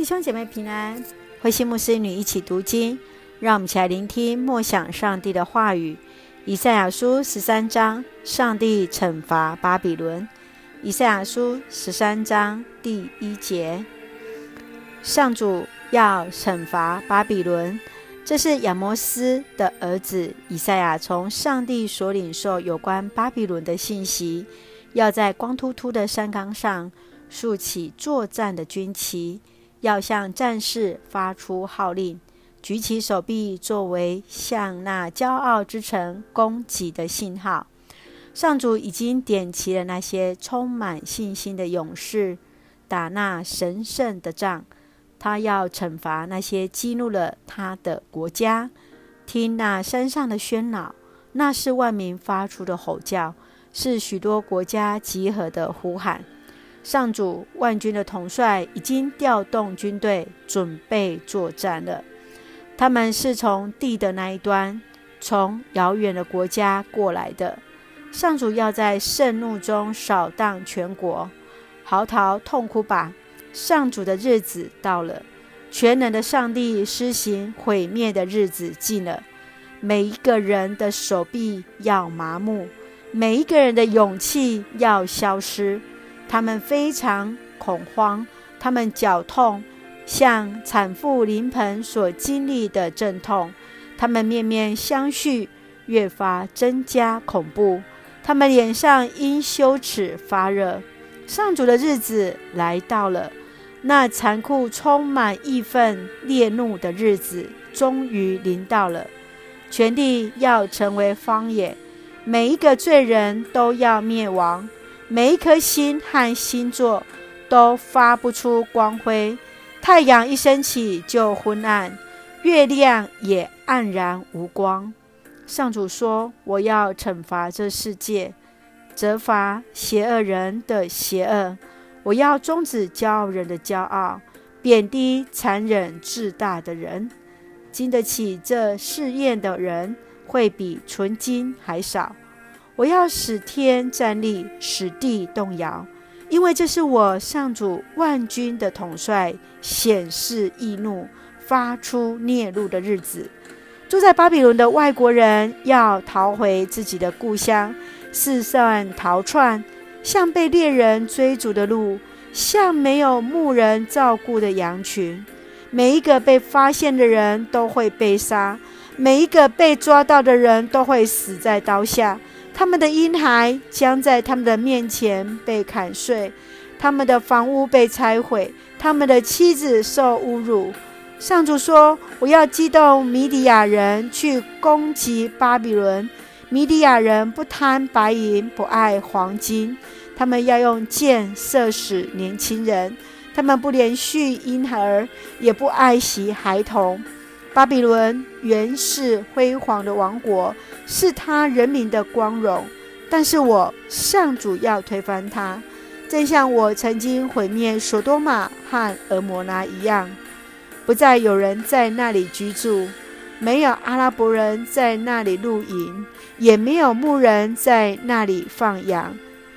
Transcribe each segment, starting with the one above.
弟兄姐妹平安，慧馨牧师与你一起读经，让我们一起来聆听默想上帝的话语。以赛亚书十三章，上帝惩罚巴比伦。以赛亚书十三章第一节，上主要惩罚巴比伦。这是亚摩斯的儿子以赛亚从上帝所领受有关巴比伦的信息，要在光秃秃的山岗上竖起作战的军旗。要向战士发出号令，举起手臂作为向那骄傲之城攻击的信号。上主已经点齐了那些充满信心的勇士，打那神圣的仗。他要惩罚那些激怒了他的国家。听那山上的喧闹，那是万民发出的吼叫，是许多国家集合的呼喊。上主万军的统帅已经调动军队，准备作战了。他们是从地的那一端，从遥远的国家过来的。上主要在盛怒中扫荡全国，嚎啕痛哭吧！上主的日子到了，全能的上帝施行毁灭的日子近了。每一个人的手臂要麻木，每一个人的勇气要消失。他们非常恐慌，他们绞痛，像产妇临盆所经历的阵痛。他们面面相觑，越发增加恐怖。他们脸上因羞耻发热。上主的日子来到了，那残酷、充满义愤、烈怒的日子终于临到了。全地要成为荒野，每一个罪人都要灭亡。每一颗星和星座都发不出光辉，太阳一升起就昏暗，月亮也黯然无光。上主说：“我要惩罚这世界，责罚邪恶人的邪恶。我要终止骄傲人的骄傲，贬低残忍自大的人。经得起这试验的人，会比纯金还少。”我要使天站立，使地动摇，因为这是我上主万军的统帅显示义怒、发出孽怒的日子。住在巴比伦的外国人要逃回自己的故乡，四散逃窜，像被猎人追逐的鹿，像没有牧人照顾的羊群。每一个被发现的人都会被杀，每一个被抓到的人都会死在刀下。他们的婴孩将在他们的面前被砍碎，他们的房屋被拆毁，他们的妻子受侮辱。上主说：“我要激动米底亚人去攻击巴比伦。米底亚人不贪白银，不爱黄金，他们要用箭射死年轻人，他们不怜恤婴儿，也不爱惜孩童。”巴比伦原是辉煌的王国，是他人民的光荣。但是我向主要推翻他，正像我曾经毁灭所多玛和蛾摩拉一样，不再有人在那里居住，没有阿拉伯人在那里露营，也没有牧人在那里放羊。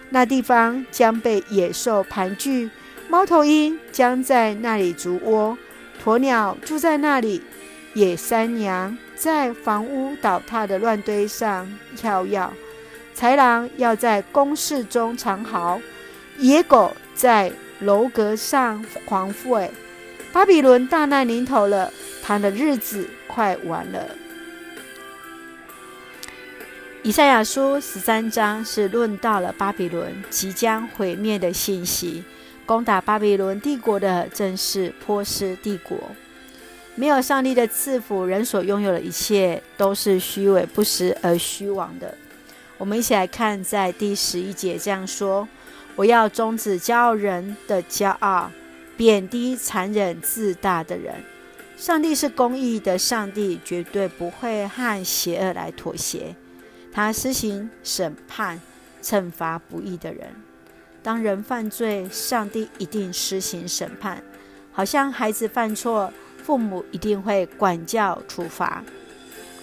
那地方将被野兽盘踞，猫头鹰将在那里筑窝，鸵鸟住在那里。野山羊在房屋倒塌的乱堆上跳跃，豺狼要在宫室中藏好，野狗在楼阁上狂吠。巴比伦大难临头了，他的日子快完了。以赛亚书十三章是论到了巴比伦即将毁灭的信息，攻打巴比伦帝国的正是波斯帝国。没有上帝的赐福，人所拥有的一切都是虚伪不实而虚妄的。我们一起来看，在第十一节这样说：“我要终止骄傲人的骄傲，贬低残忍自大的人。”上帝是公义的上帝，绝对不会和邪恶来妥协。他施行审判，惩罚不义的人。当人犯罪，上帝一定施行审判，好像孩子犯错。父母一定会管教处罚。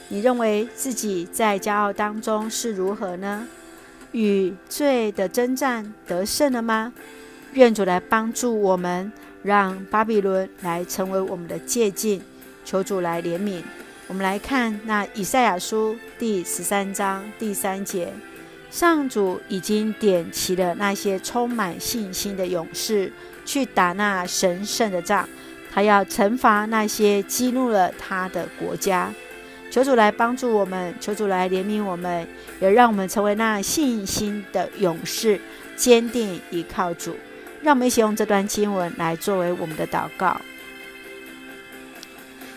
你认为自己在骄傲当中是如何呢？与罪的征战得胜了吗？愿主来帮助我们，让巴比伦来成为我们的借镜，求主来怜悯。我们来看那以赛亚书第十三章第三节，上主已经点齐了那些充满信心的勇士，去打那神圣的仗。他要惩罚那些激怒了他的国家。求主来帮助我们，求主来怜悯我们，也让我们成为那信心的勇士，坚定依靠主。让我们一起用这段经文来作为我们的祷告。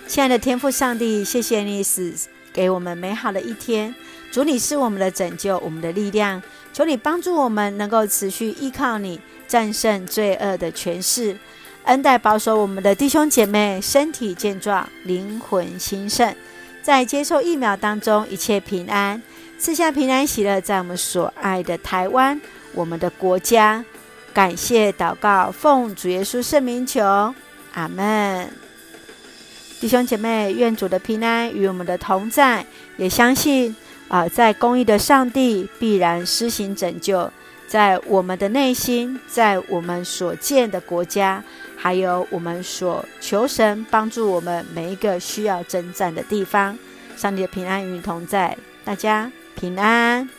亲爱的天父上帝，谢谢你赐给我们美好的一天。主，你是我们的拯救，我们的力量。求你帮助我们能够持续依靠你，战胜罪恶的权势，恩待保守我们的弟兄姐妹身体健壮，灵魂兴盛。在接受疫苗当中，一切平安，赐下平安喜乐，在我们所爱的台湾，我们的国家。感谢祷告，奉主耶稣圣名求，阿门。弟兄姐妹，愿主的平安与我们的同在，也相信啊，在公义的上帝必然施行拯救，在我们的内心，在我们所见的国家。还有我们所求神帮助我们每一个需要征战的地方，上帝的平安与你同在，大家平安。